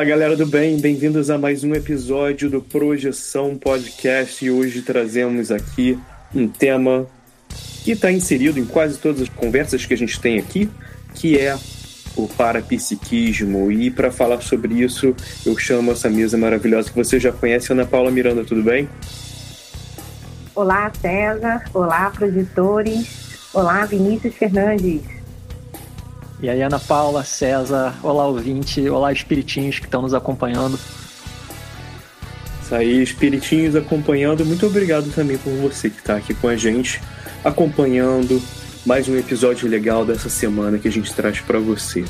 Olá, galera do bem, bem-vindos a mais um episódio do Projeção Podcast e hoje trazemos aqui um tema que está inserido em quase todas as conversas que a gente tem aqui, que é o parapsiquismo. E para falar sobre isso, eu chamo essa mesa maravilhosa que você já conhece, Ana Paula Miranda, tudo bem? Olá, César. Olá, produtores. Olá, Vinícius Fernandes. E aí, Ana Paula, César, olá ouvinte, olá espiritinhos que estão nos acompanhando. Isso aí, espiritinhos acompanhando. Muito obrigado também por você que está aqui com a gente, acompanhando mais um episódio legal dessa semana que a gente traz para você.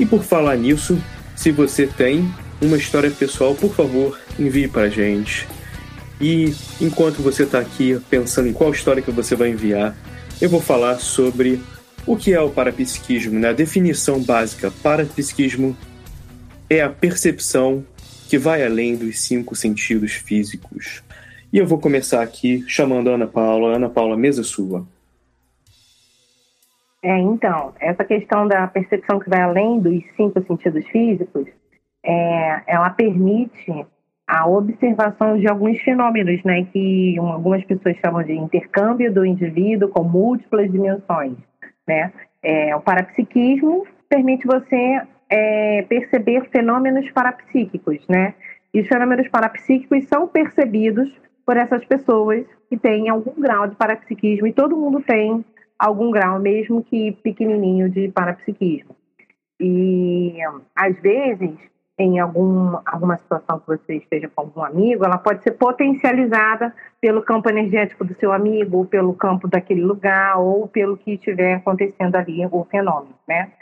E por falar nisso, se você tem uma história pessoal, por favor, envie para a gente. E enquanto você está aqui pensando em qual história que você vai enviar, eu vou falar sobre o que é o parapsiquismo? Né? A definição básica: parapsiquismo é a percepção que vai além dos cinco sentidos físicos. E eu vou começar aqui chamando a Ana Paula. Ana Paula, mesa sua. É, então, essa questão da percepção que vai além dos cinco sentidos físicos, é, ela permite a observação de alguns fenômenos, né, que algumas pessoas chamam de intercâmbio do indivíduo com múltiplas dimensões. Né? É, o parapsiquismo permite você é, perceber fenômenos parapsíquicos, né? E os fenômenos parapsíquicos são percebidos por essas pessoas que têm algum grau de parapsiquismo, e todo mundo tem algum grau, mesmo que pequenininho, de parapsiquismo. E, às vezes, em algum, alguma situação que você esteja com algum amigo, ela pode ser potencializada pelo campo energético do seu amigo, ou pelo campo daquele lugar, ou pelo que estiver acontecendo ali, o fenômeno, né?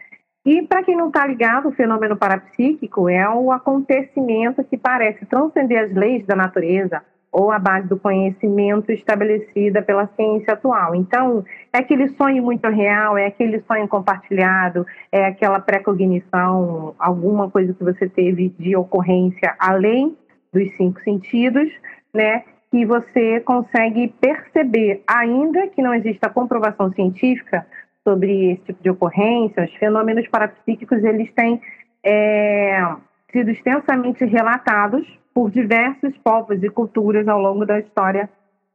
E para quem não está ligado, o fenômeno parapsíquico é o acontecimento que parece transcender as leis da natureza, ou a base do conhecimento estabelecida pela ciência atual. Então, é aquele sonho muito real, é aquele sonho compartilhado, é aquela precognição, alguma coisa que você teve de ocorrência além dos cinco sentidos, né? Que você consegue perceber, ainda que não exista comprovação científica sobre esse tipo de ocorrência, os fenômenos parapsíquicos eles têm é, sido extensamente relatados por diversos povos e culturas ao longo da história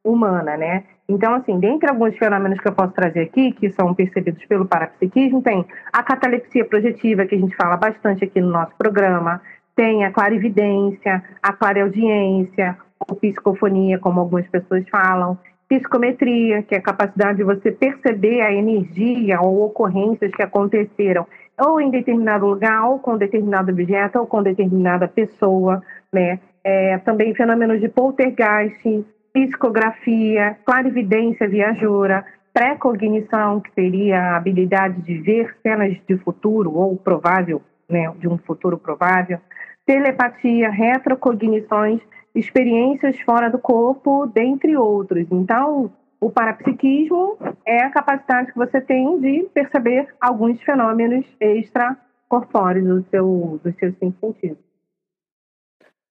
humana, né? Então, assim, dentre alguns fenômenos que eu posso trazer aqui, que são percebidos pelo parapsiquismo, tem a catalepsia projetiva, que a gente fala bastante aqui no nosso programa, tem a clarividência, a clareaudiência, ou psicofonia, como algumas pessoas falam, psicometria, que é a capacidade de você perceber a energia ou ocorrências que aconteceram ou em determinado lugar, ou com determinado objeto, ou com determinada pessoa, né? É, também fenômenos de poltergeist, psicografia, clarividência viajoura, precognição, que seria a habilidade de ver cenas de futuro ou provável, né, de um futuro provável, telepatia, retrocognições, experiências fora do corpo, dentre outros. Então, o parapsiquismo é a capacidade que você tem de perceber alguns fenômenos extracorpóreos do seu, dos seus cinco sentidos.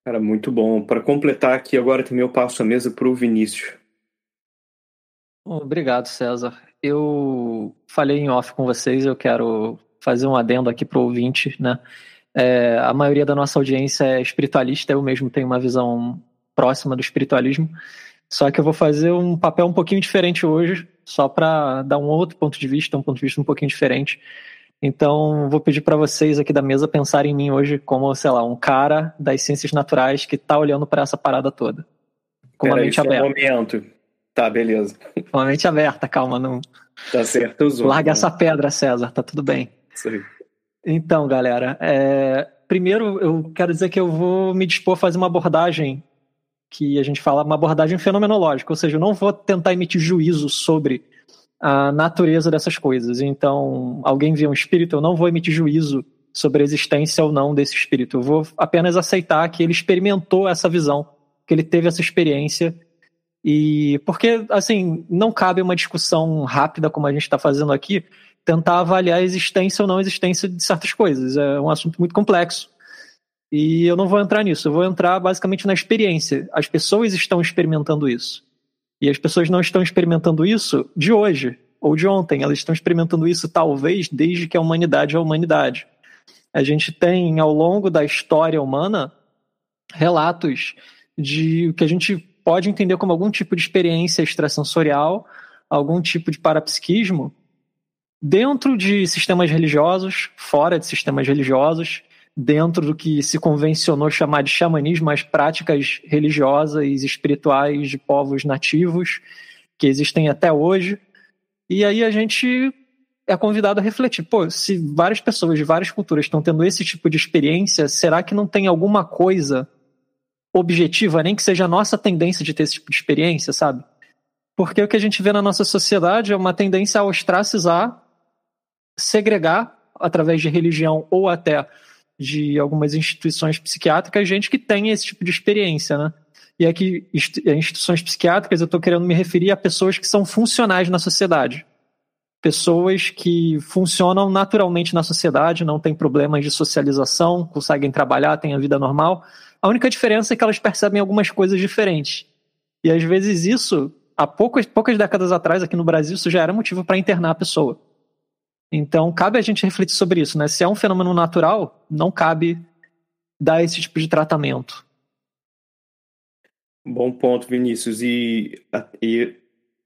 Cara, muito bom. Para completar aqui, agora também eu passo a mesa para o Vinícius. Obrigado, César. Eu falei em off com vocês, eu quero fazer um adendo aqui para o ouvinte, né? É, a maioria da nossa audiência é espiritualista, eu mesmo tenho uma visão próxima do espiritualismo, só que eu vou fazer um papel um pouquinho diferente hoje, só para dar um outro ponto de vista, um ponto de vista um pouquinho diferente. Então, vou pedir para vocês aqui da mesa pensarem em mim hoje como, sei lá, um cara das ciências naturais que está olhando para essa parada toda. Com Pera uma mente aberta. Um momento. Tá, beleza. Com uma mente aberta, calma, não. Tá certo, eu Larga né? essa pedra, César, tá tudo bem. Isso aí. Então, galera, é... primeiro eu quero dizer que eu vou me dispor a fazer uma abordagem que a gente fala, uma abordagem fenomenológica, ou seja, eu não vou tentar emitir juízo sobre a natureza dessas coisas. Então, alguém vê um espírito, eu não vou emitir juízo sobre a existência ou não desse espírito. Eu vou apenas aceitar que ele experimentou essa visão, que ele teve essa experiência. E porque, assim, não cabe uma discussão rápida como a gente está fazendo aqui, tentar avaliar a existência ou não existência de certas coisas. É um assunto muito complexo. E eu não vou entrar nisso, eu vou entrar basicamente na experiência. As pessoas estão experimentando isso. E as pessoas não estão experimentando isso de hoje ou de ontem, elas estão experimentando isso talvez desde que a humanidade é a humanidade. A gente tem ao longo da história humana relatos de o que a gente pode entender como algum tipo de experiência extrasensorial, algum tipo de parapsiquismo, dentro de sistemas religiosos, fora de sistemas religiosos, dentro do que se convencionou chamar de xamanismo, as práticas religiosas e espirituais de povos nativos que existem até hoje. E aí a gente é convidado a refletir, pô, se várias pessoas de várias culturas estão tendo esse tipo de experiência, será que não tem alguma coisa objetiva, nem que seja a nossa tendência de ter esse tipo de experiência, sabe? Porque o que a gente vê na nossa sociedade é uma tendência a ostracizar segregar através de religião ou até de algumas instituições psiquiátricas gente que tem esse tipo de experiência, né? E aqui, instituições psiquiátricas, eu estou querendo me referir a pessoas que são funcionais na sociedade. Pessoas que funcionam naturalmente na sociedade, não têm problemas de socialização, conseguem trabalhar, têm a vida normal. A única diferença é que elas percebem algumas coisas diferentes. E às vezes isso, há poucas, poucas décadas atrás, aqui no Brasil, isso já era motivo para internar a pessoa. Então, cabe a gente refletir sobre isso, né? Se é um fenômeno natural, não cabe dar esse tipo de tratamento. Bom ponto, Vinícius. E, e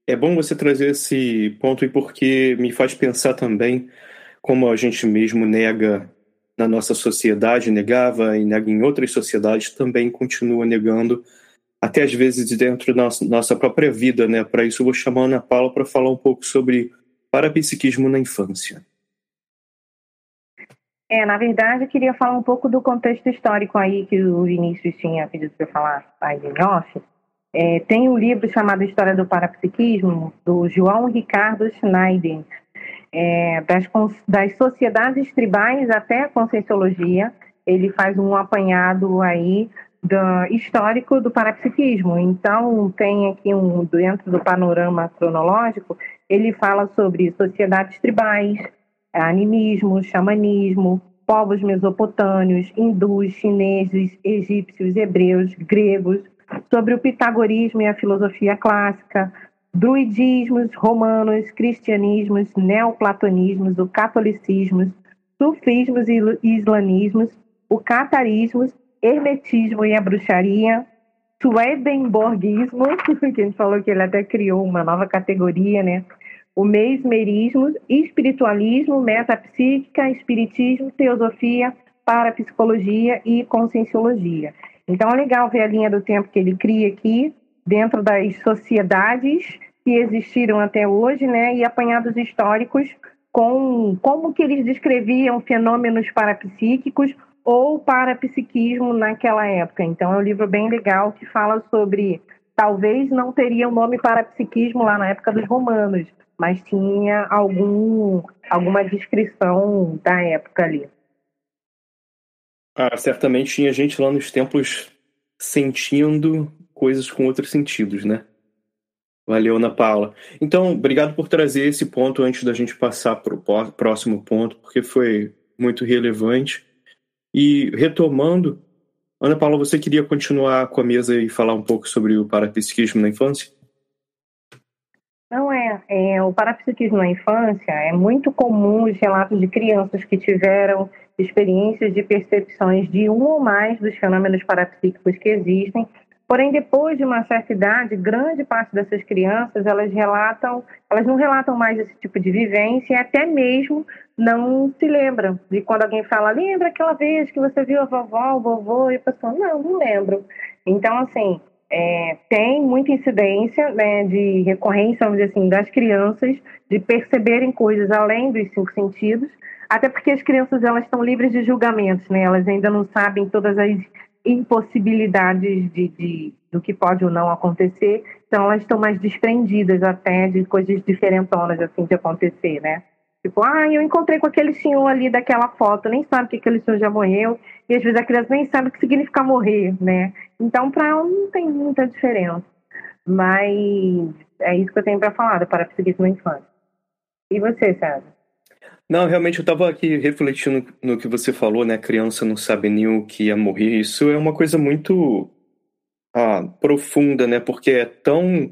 é bom você trazer esse ponto porque me faz pensar também como a gente mesmo nega na nossa sociedade, negava e nega em outras sociedades, também continua negando, até às vezes dentro da nossa própria vida, né? Para isso, eu vou chamar a Ana Paula para falar um pouco sobre parapsiquismo na infância? É, na verdade, eu queria falar um pouco do contexto histórico aí que o Vinícius tinha pedido para eu falar aí em off. É, tem um livro chamado História do Parapsiquismo, do João Ricardo Schneider, é, das, das sociedades tribais até a Conscienciologia. Ele faz um apanhado aí do, histórico do parapsiquismo. Então, tem aqui um, dentro do panorama cronológico, ele fala sobre sociedades tribais, animismo, xamanismo, povos mesopotâmios, hindus, chineses, egípcios, hebreus, gregos, sobre o pitagorismo e a filosofia clássica, druidismos, romanos, cristianismos, neoplatonismos, o catolicismo, sufismos e islamismos, o catarismo, hermetismo e a bruxaria, Swedenborgismo, que a gente falou que ele até criou uma nova categoria, né? O mesmerismo, espiritualismo, metapsíquica, espiritismo, teosofia, parapsicologia e conscienciologia. Então é legal ver a linha do tempo que ele cria aqui, dentro das sociedades que existiram até hoje, né? E apanhados históricos com como que eles descreviam fenômenos parapsíquicos ou parapsiquismo naquela época. Então é um livro bem legal que fala sobre talvez não teria o nome parapsiquismo lá na época dos romanos, mas tinha algum alguma descrição da época ali. Ah, certamente tinha gente lá nos templos sentindo coisas com outros sentidos, né? Valeu, Ana Paula. Então, obrigado por trazer esse ponto antes da gente passar para o próximo ponto, porque foi muito relevante. E retomando, Ana Paula, você queria continuar com a mesa e falar um pouco sobre o parapsiquismo na infância? Não é, é, o parapsiquismo na infância é muito comum os relatos de crianças que tiveram experiências de percepções de um ou mais dos fenômenos parapsíquicos que existem. Porém, depois de uma certa idade, grande parte dessas crianças elas relatam, elas não relatam mais esse tipo de vivência e até mesmo não se lembram de quando alguém fala, lembra aquela vez que você viu a vovó, o vovô, e a pessoa, não, não lembro. Então, assim, é, tem muita incidência né, de recorrência, vamos dizer assim, das crianças de perceberem coisas além dos cinco sentidos, até porque as crianças elas estão livres de julgamentos, né? Elas ainda não sabem todas as impossibilidades de, de, do que pode ou não acontecer, então elas estão mais desprendidas até de coisas diferentonas assim de acontecer, né? Tipo, ah, eu encontrei com aquele senhor ali daquela foto, nem sabe que aquele senhor já morreu, e às vezes a criança nem sabe o que significa morrer, né? Então, para ela não tem muita diferença. Mas é isso que eu tenho para falar do parapsiquismo na infância. E você, César? Não, realmente eu estava aqui refletindo no que você falou, né? A criança não sabe nem o que ia morrer. Isso é uma coisa muito ah, profunda, né? Porque é tão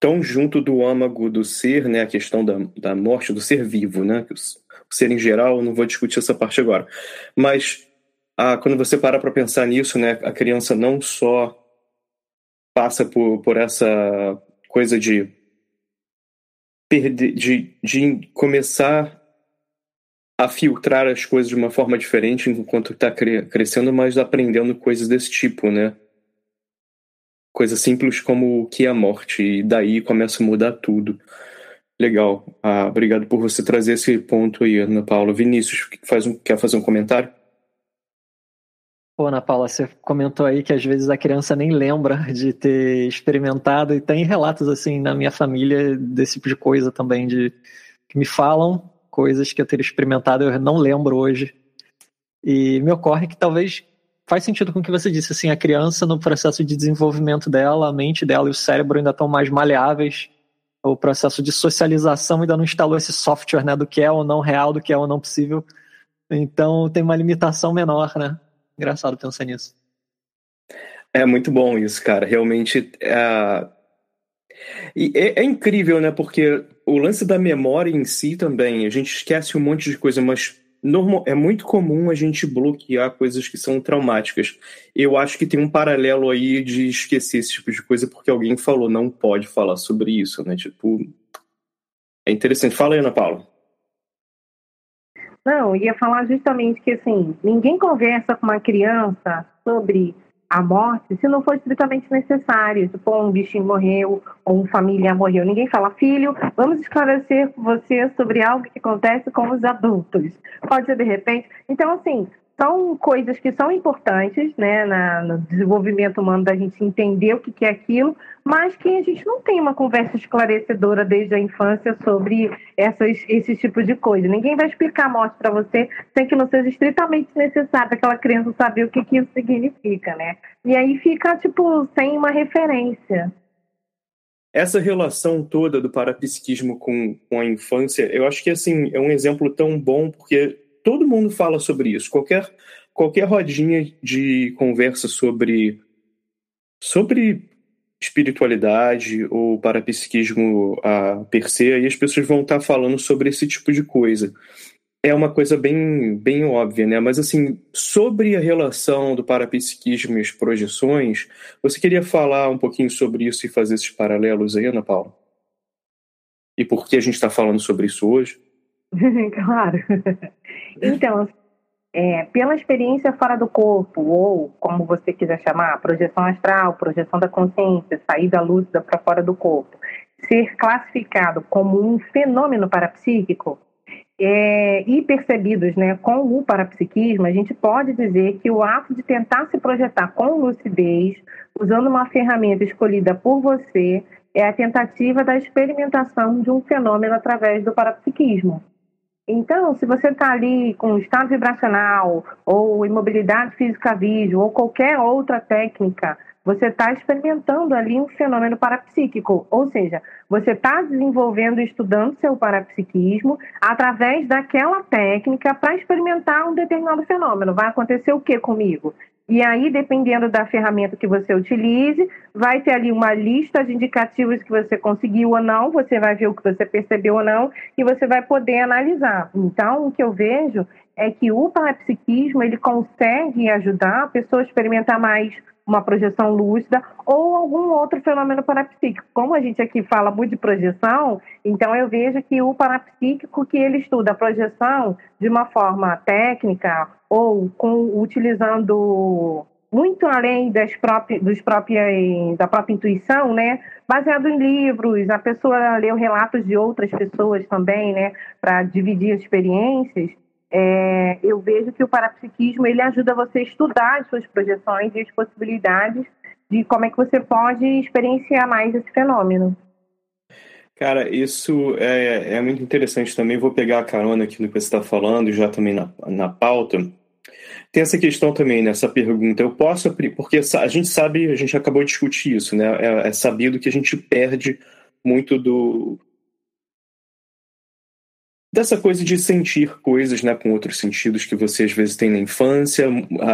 tão junto do âmago do ser, né, a questão da, da morte, do ser vivo, né, o, ser em geral, não vou discutir essa parte agora, mas ah, quando você para para pensar nisso, né, a criança não só passa por, por essa coisa de perder, de, de começar a filtrar as coisas de uma forma diferente enquanto está crescendo, mas aprendendo coisas desse tipo, né? Coisa simples como o que é a morte, e daí começa a mudar tudo. Legal. Ah, obrigado por você trazer esse ponto aí, Ana Paula. Vinícius, faz um, quer fazer um comentário? Pô, Ana Paula, você comentou aí que às vezes a criança nem lembra de ter experimentado, e tem relatos assim na minha família desse tipo de coisa também, de que me falam coisas que eu teria experimentado, eu não lembro hoje. E me ocorre que talvez faz sentido com o que você disse, assim, a criança no processo de desenvolvimento dela, a mente dela e o cérebro ainda estão mais maleáveis, o processo de socialização ainda não instalou esse software, né, do que é ou não real, do que é ou não possível, então tem uma limitação menor, né, engraçado pensar nisso. É muito bom isso, cara, realmente é... E é, é incrível, né, porque o lance da memória em si também, a gente esquece um monte de coisa, mas normal, é muito comum a gente bloquear coisas que são traumáticas. Eu acho que tem um paralelo aí de esquecer esse tipo de coisa porque alguém falou, não pode falar sobre isso, né? Tipo, é interessante. Fala aí, Ana Paula. Não, ia falar justamente que assim, ninguém conversa com uma criança sobre a morte se não for estritamente necessário. Se um bichinho morreu ou um familiar morreu. Ninguém fala, filho, vamos esclarecer você sobre algo que acontece com os adultos. Pode ser de repente. Então, assim, são coisas que são importantes né, na, no desenvolvimento humano da gente entender o que é aquilo, mas que a gente não tem uma conversa esclarecedora desde a infância sobre essas, esse tipo de coisa. Ninguém vai explicar a morte para você sem que não seja estritamente necessário aquela criança saber o que, que isso significa, né? E aí fica, tipo, sem uma referência. Essa relação toda do parapsiquismo com, com a infância, eu acho que assim, é um exemplo tão bom porque todo mundo fala sobre isso. Qualquer, qualquer rodinha de conversa sobre, sobre espiritualidade ou parapsiquismo a per se, aí as pessoas vão estar falando sobre esse tipo de coisa. É uma coisa bem, bem óbvia, né? Mas, assim, sobre a relação do parapsiquismo e as projeções, você queria falar um pouquinho sobre isso e fazer esses paralelos aí, Ana Paula? E por que a gente está falando sobre isso hoje? claro. Então, é, pela experiência fora do corpo, ou como você quiser chamar, projeção astral, projeção da consciência, saída lúcida para fora do corpo, ser classificado como um fenômeno parapsíquico é, e percebidos né, com o parapsiquismo, a gente pode dizer que o ato de tentar se projetar com lucidez, usando uma ferramenta escolhida por você, é a tentativa da experimentação de um fenômeno através do parapsiquismo. Então, se você está ali com estado vibracional, ou imobilidade física vídeo, ou qualquer outra técnica, você está experimentando ali um fenômeno parapsíquico, ou seja, você está desenvolvendo e estudando seu parapsiquismo através daquela técnica para experimentar um determinado fenômeno. Vai acontecer o que comigo? E aí, dependendo da ferramenta que você utilize, vai ter ali uma lista de indicativos que você conseguiu ou não, você vai ver o que você percebeu ou não, e você vai poder analisar. Então, o que eu vejo é que o parapsiquismo ele consegue ajudar a pessoa a experimentar mais uma projeção lúcida ou algum outro fenômeno parapsíquico. Como a gente aqui fala muito de projeção, então eu vejo que o parapsíquico que ele estuda a projeção de uma forma técnica ou com, utilizando muito além das próprias, dos próprias, da própria intuição, né? Baseado em livros, a pessoa leu relatos de outras pessoas também, né? Para dividir experiências é, eu vejo que o parapsiquismo ele ajuda você a estudar as suas projeções e as possibilidades de como é que você pode experienciar mais esse fenômeno. Cara, isso é, é muito interessante também. Vou pegar a carona aqui no que você está falando, já também na, na pauta. Tem essa questão também nessa pergunta. Eu posso, porque a gente sabe, a gente acabou de discutir isso, né? É, é sabido que a gente perde muito do, dessa coisa de sentir coisas né, com outros sentidos que você às vezes tem na infância,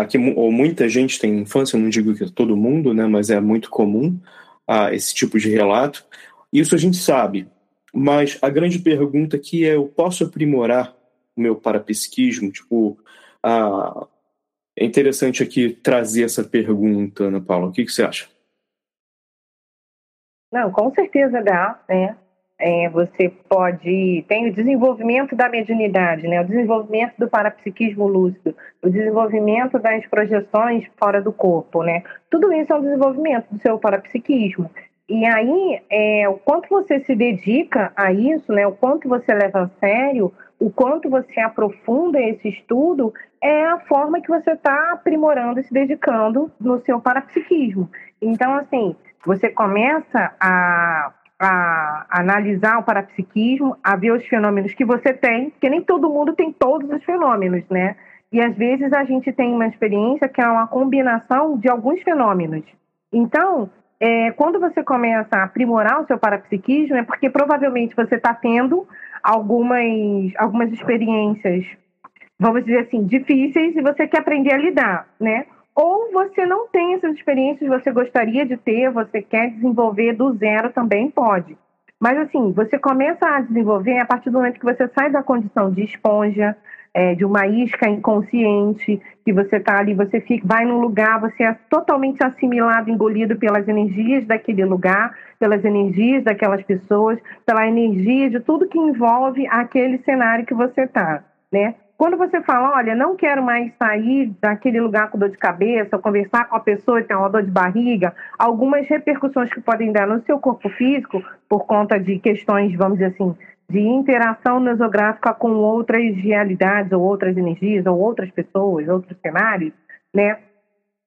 que, ou muita gente tem na infância, eu não digo que todo mundo, né, mas é muito comum ah, esse tipo de relato. Isso a gente sabe, mas a grande pergunta aqui é: eu posso aprimorar o meu parapsiquismo? Tipo, ah, é interessante aqui trazer essa pergunta, Ana Paula. O que, que você acha? Não, com certeza dá, né? É, você pode. Tem o desenvolvimento da mediunidade, né? o desenvolvimento do parapsiquismo lúcido, o desenvolvimento das projeções fora do corpo. Né? Tudo isso é um desenvolvimento do seu parapsiquismo. E aí, é, o quanto você se dedica a isso, né? o quanto você leva a sério, o quanto você aprofunda esse estudo, é a forma que você está aprimorando e se dedicando no seu parapsiquismo. Então, assim, você começa a a analisar o parapsiquismo, a ver os fenômenos que você tem, porque nem todo mundo tem todos os fenômenos, né? E às vezes a gente tem uma experiência que é uma combinação de alguns fenômenos. Então, é, quando você começa a aprimorar o seu parapsiquismo, é porque provavelmente você está tendo algumas, algumas experiências, vamos dizer assim, difíceis e você quer aprender a lidar, né? Ou você não tem essas experiências, você gostaria de ter, você quer desenvolver do zero, também pode. Mas assim, você começa a desenvolver a partir do momento que você sai da condição de esponja, é, de uma isca inconsciente, que você está ali, você fica, vai num lugar, você é totalmente assimilado, engolido pelas energias daquele lugar, pelas energias daquelas pessoas, pela energia de tudo que envolve aquele cenário que você está, né? Quando você fala, olha, não quero mais sair daquele lugar com dor de cabeça, conversar com a pessoa e ter uma dor de barriga, algumas repercussões que podem dar no seu corpo físico, por conta de questões, vamos dizer assim, de interação nosográfica com outras realidades, ou outras energias, ou outras pessoas, outros cenários, né?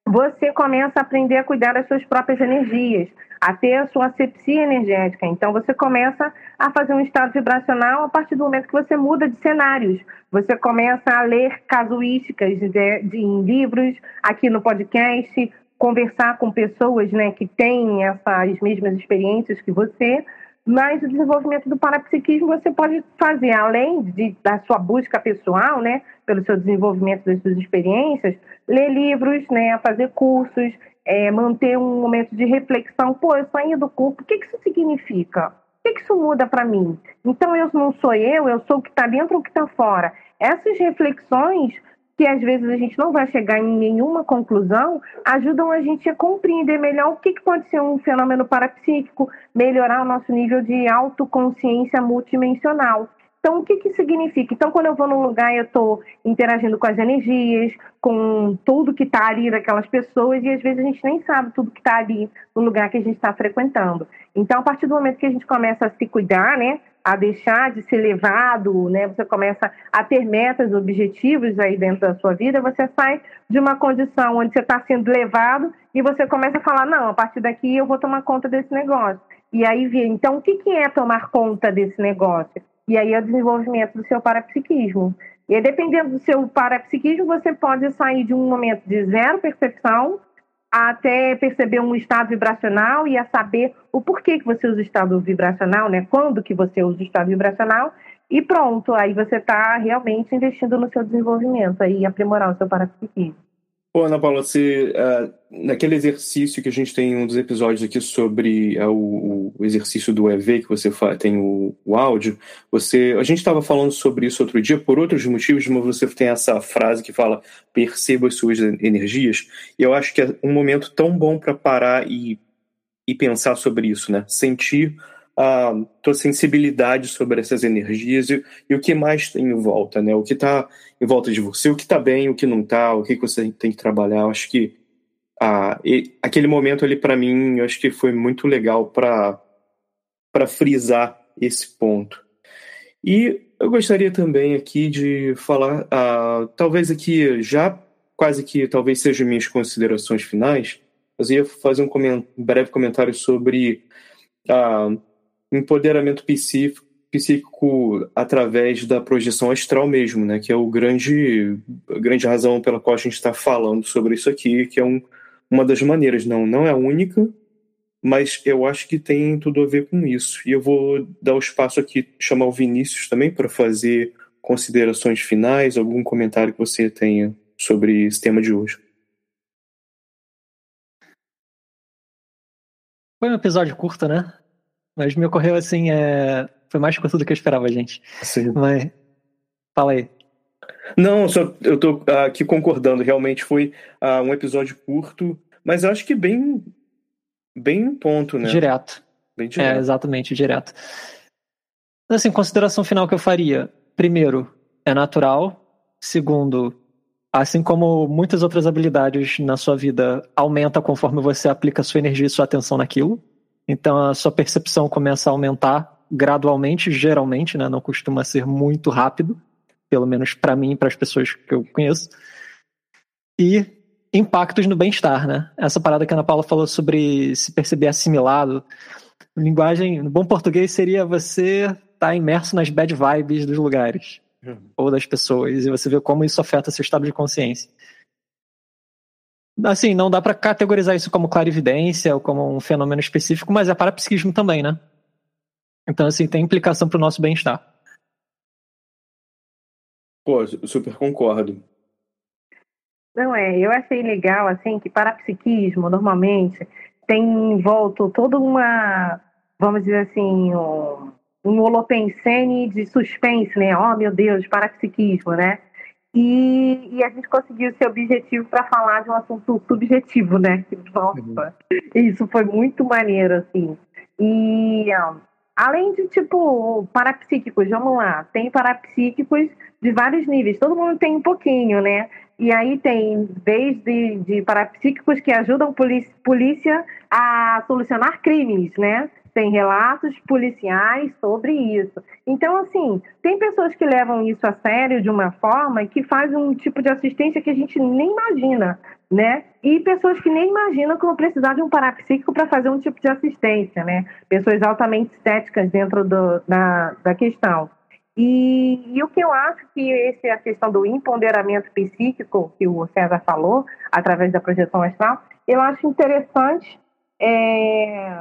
Você começa a aprender a cuidar das suas próprias energias a ter a sua asepsia energética. Então, você começa a fazer um estado vibracional a partir do momento que você muda de cenários. Você começa a ler casuísticas de, de, em livros, aqui no podcast, conversar com pessoas né, que têm essas mesmas experiências que você, mas o desenvolvimento do parapsiquismo você pode fazer, além de, da sua busca pessoal, né, pelo seu desenvolvimento das suas experiências, ler livros, né, fazer cursos, é, manter um momento de reflexão. Pô, eu saí do corpo, o que, que isso significa? Que, que isso muda para mim? Então, eu não sou eu, eu sou o que está dentro ou o que está fora. Essas reflexões, que às vezes a gente não vai chegar em nenhuma conclusão, ajudam a gente a compreender melhor o que, que pode ser um fenômeno parapsíquico, melhorar o nosso nível de autoconsciência multidimensional. Então, o que, que significa? Então, quando eu vou num lugar, eu estou interagindo com as energias, com tudo que está ali daquelas pessoas, e às vezes a gente nem sabe tudo que está ali no lugar que a gente está frequentando. Então, a partir do momento que a gente começa a se cuidar, né, a deixar de ser levado, né, você começa a ter metas, objetivos aí dentro da sua vida, você sai de uma condição onde você está sendo levado e você começa a falar: não, a partir daqui eu vou tomar conta desse negócio. E aí então, o que, que é tomar conta desse negócio? E aí é o desenvolvimento do seu parapsiquismo. E aí, dependendo do seu parapsiquismo, você pode sair de um momento de zero percepção até perceber um estado vibracional e a saber o porquê que você usa o estado vibracional, né? Quando que você usa o estado vibracional e pronto, aí você está realmente investindo no seu desenvolvimento e aprimorar o seu parapsiquismo. Pô, Ana Paula, você, uh, naquele exercício que a gente tem um dos episódios aqui sobre uh, o, o, exercício do EV, que você tem o, o áudio, você, a gente estava falando sobre isso outro dia por outros motivos, mas você tem essa frase que fala perceba as suas energias, e eu acho que é um momento tão bom para parar e, e pensar sobre isso, né? Sentir a tua sensibilidade sobre essas energias e, e, o que mais tem em volta, né? O que está em volta de você, o que está bem, o que não está, o que, você tem que trabalhar. Eu acho que aquele momento ali para mim, eu acho que foi muito legal para para frisar esse ponto. E eu gostaria também aqui de falar, talvez aqui já quase que talvez sejam minhas considerações finais, mas eu ia fazer um, coment breve comentário sobre ah, empoderamento psíquico, psíquico através da projeção astral mesmo, né? Que é o grande, a grande razão pela qual a gente está falando sobre isso aqui, que é um, uma das maneiras, não, não é a única, mas eu acho que tem tudo a ver com isso. E eu vou dar o espaço aqui, chamar o Vinícius também para fazer considerações finais, algum comentário que você tenha sobre esse tema de hoje. Foi um episódio curto, né? Mas me ocorreu assim, é... foi mais curto do que eu esperava, gente. Sim. Mas fala aí. Não, só eu tô aqui concordando. Realmente foi uh, um episódio curto, mas eu acho que bem, bem ponto, né? Direto. Bem direto. É, exatamente, direto. Assim, consideração final que eu faria. Primeiro, é natural. Segundo, assim como muitas outras habilidades na sua vida, aumenta conforme você aplica sua energia e sua atenção naquilo. Então a sua percepção começa a aumentar gradualmente, geralmente, né? Não costuma ser muito rápido, pelo menos para mim e para as pessoas que eu conheço. E impactos no bem-estar, né? Essa parada que a Ana Paula falou sobre se perceber assimilado. Linguagem, no bom português, seria você estar tá imerso nas bad vibes dos lugares uhum. ou das pessoas e você vê como isso afeta seu estado de consciência. Assim, não dá para categorizar isso como clarividência ou como um fenômeno específico, mas é parapsiquismo também, né? Então, assim, tem implicação para o nosso bem-estar. Pô, super concordo. Não, é, eu achei legal, assim, que parapsiquismo, normalmente, tem em volta toda uma, vamos dizer assim, um, um holopensene de suspense, né? Oh, meu Deus, parapsiquismo, né? E, e, a gente conseguiu esse objetivo para falar de um assunto subjetivo, né? Nossa, uhum. isso foi muito maneiro, assim. E um, além de, tipo, parapsíquicos, vamos lá, tem parapsíquicos de vários níveis, todo mundo tem um pouquinho, né? E aí tem desde de parapsíquicos que ajudam polícia, polícia a solucionar crimes, né? Tem relatos policiais sobre isso. Então, assim, tem pessoas que levam isso a sério de uma forma que fazem um tipo de assistência que a gente nem imagina, né? E pessoas que nem imaginam que vão precisar de um parapsíquico para fazer um tipo de assistência, né? Pessoas altamente céticas dentro do, da, da questão. E, e, o que eu acho que esse, a questão do empoderamento psíquico, que o César falou, através da projeção astral, eu acho interessante é,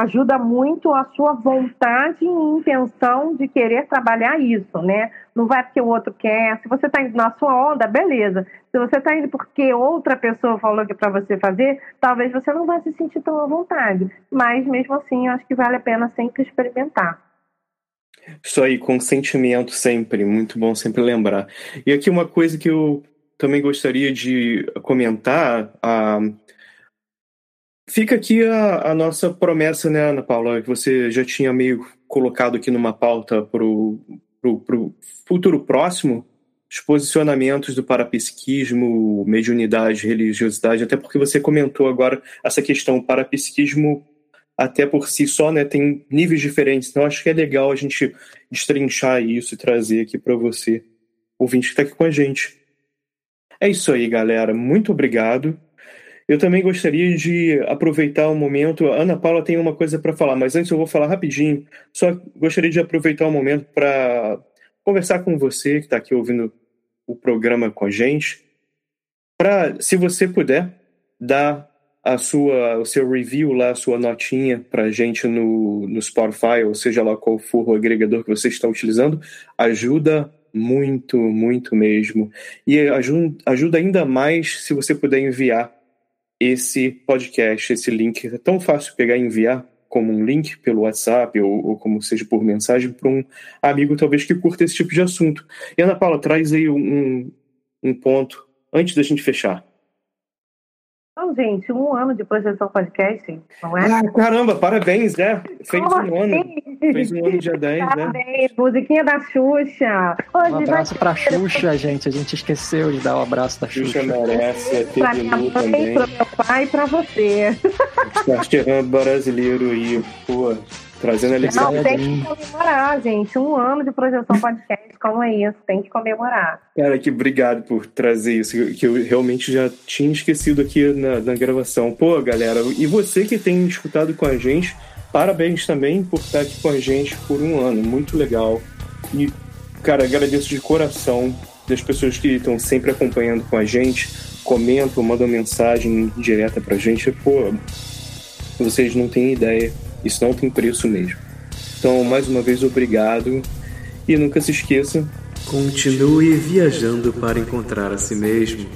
ajuda muito a sua vontade e intenção de querer trabalhar isso, né? Não vai porque o outro quer. Se você está indo na sua onda, beleza. Se você está indo porque outra pessoa falou que é para você fazer, talvez você não vai se sentir tão à vontade. Mas mesmo assim, eu acho que vale a pena sempre experimentar. Isso aí, consentimento sempre, muito bom sempre lembrar. E aqui uma coisa que eu também gostaria de comentar, a Fica aqui a, a, nossa promessa, né, Ana Paula, que você já tinha meio colocado aqui numa pauta para o futuro próximo, os posicionamentos do parapsiquismo, mediunidade, religiosidade, até porque você comentou agora essa questão, o parapsiquismo até por si só, né, tem níveis diferentes, então acho que é legal a gente destrinchar isso e trazer aqui para você, ouvinte que está aqui com a gente. É isso aí, galera, muito obrigado. Eu também gostaria de aproveitar o momento. A Ana Paula tem uma coisa para falar, mas antes eu vou falar rapidinho. Só gostaria de aproveitar o momento para conversar com você que está aqui ouvindo o programa com a gente. Para, se você puder, dar a sua, o seu review lá, a sua notinha para a gente no, no Spotify, ou seja lá qual for o agregador que você está utilizando, ajuda muito, muito mesmo. E ajuda, ajuda ainda mais se você puder enviar esse podcast, esse link. É tão fácil pegar e enviar como um link pelo WhatsApp ou, ou como seja por mensagem para um amigo talvez que curta esse tipo de assunto. E Ana Paula, traz aí um, um ponto antes da gente fechar. Então, gente, um ano de projeção podcast, não é? Ah, caramba, parabéns, né? Fez um ano. Fez um ano dia 10, né? Parabéns, musiquinha da Xuxa. Hoje um abraço pra Xuxa, gente. A gente esqueceu de dar o um abraço da Xuxa. Xuxa merece, é pra minha mãe, também. pro meu pai e pra você. Starterran brasileiro aí, pô, trazendo alegria. Não, tem que comemorar, gente. Um ano de projeção podcast, como é isso? Tem que comemorar. Cara, que obrigado por trazer isso, que eu realmente já tinha esquecido aqui na, na gravação. Pô, galera, e você que tem escutado com a gente Parabéns também por estar aqui com a gente por um ano, muito legal. E, cara, agradeço de coração das pessoas que estão sempre acompanhando com a gente, comentam, mandam mensagem direta pra gente. Pô, vocês não têm ideia, isso não tem preço mesmo. Então, mais uma vez, obrigado. E nunca se esqueça. Continue viajando para encontrar a si mesmo.